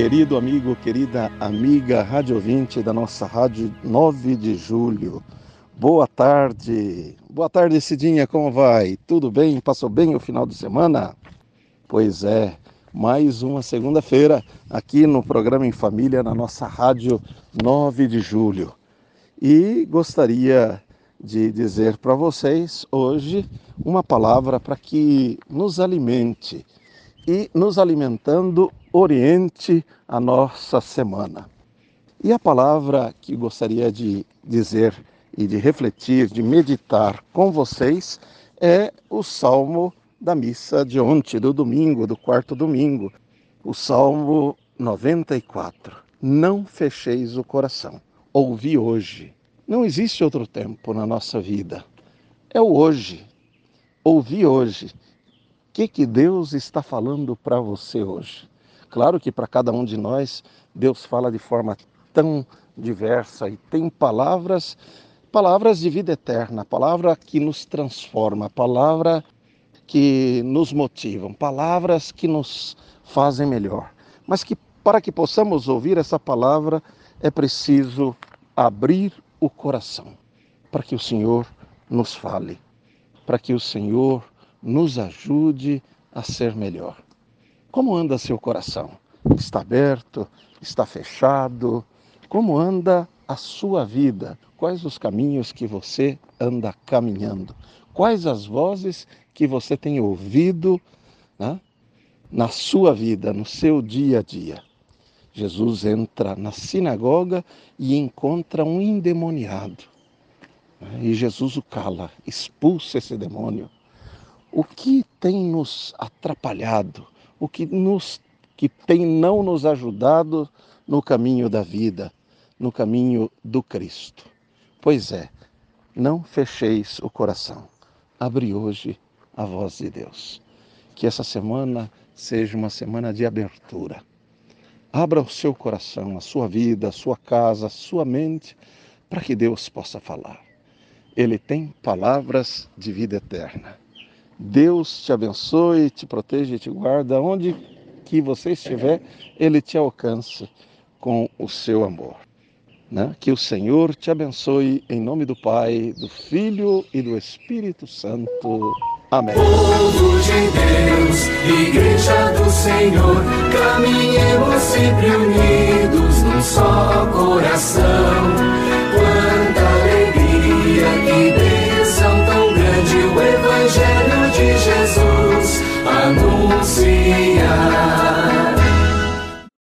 Querido amigo, querida amiga, rádio ouvinte da nossa rádio 9 de julho. Boa tarde. Boa tarde, Cidinha, como vai? Tudo bem? Passou bem o final de semana? Pois é, mais uma segunda-feira aqui no programa Em Família, na nossa rádio 9 de julho. E gostaria de dizer para vocês hoje uma palavra para que nos alimente e nos alimentando oriente a nossa semana. E a palavra que gostaria de dizer e de refletir, de meditar com vocês é o salmo da missa de ontem, do domingo, do quarto domingo, o salmo 94. Não fecheis o coração. Ouvi hoje. Não existe outro tempo na nossa vida. É o hoje. Ouvi hoje. O que, que Deus está falando para você hoje? Claro que para cada um de nós, Deus fala de forma tão diversa e tem palavras, palavras de vida eterna, palavra que nos transforma, palavra que nos motivam, palavras que nos fazem melhor. Mas que para que possamos ouvir essa palavra é preciso abrir o coração, para que o Senhor nos fale, para que o Senhor nos ajude a ser melhor. Como anda seu coração? Está aberto? Está fechado? Como anda a sua vida? Quais os caminhos que você anda caminhando? Quais as vozes que você tem ouvido né, na sua vida, no seu dia a dia? Jesus entra na sinagoga e encontra um endemoniado. Né, e Jesus o cala, expulsa esse demônio. O que tem nos atrapalhado? O que, nos, que tem não nos ajudado no caminho da vida, no caminho do Cristo. Pois é, não fecheis o coração. Abre hoje a voz de Deus. Que essa semana seja uma semana de abertura. Abra o seu coração, a sua vida, a sua casa, a sua mente, para que Deus possa falar. Ele tem palavras de vida eterna. Deus te abençoe, te proteja e te guarda. Onde que você estiver, Ele te alcance com o seu amor. Né? Que o Senhor te abençoe em nome do Pai, do Filho e do Espírito Santo. Amém. Povo de Deus, Igreja do Senhor, caminhemos sempre unidos num só. sim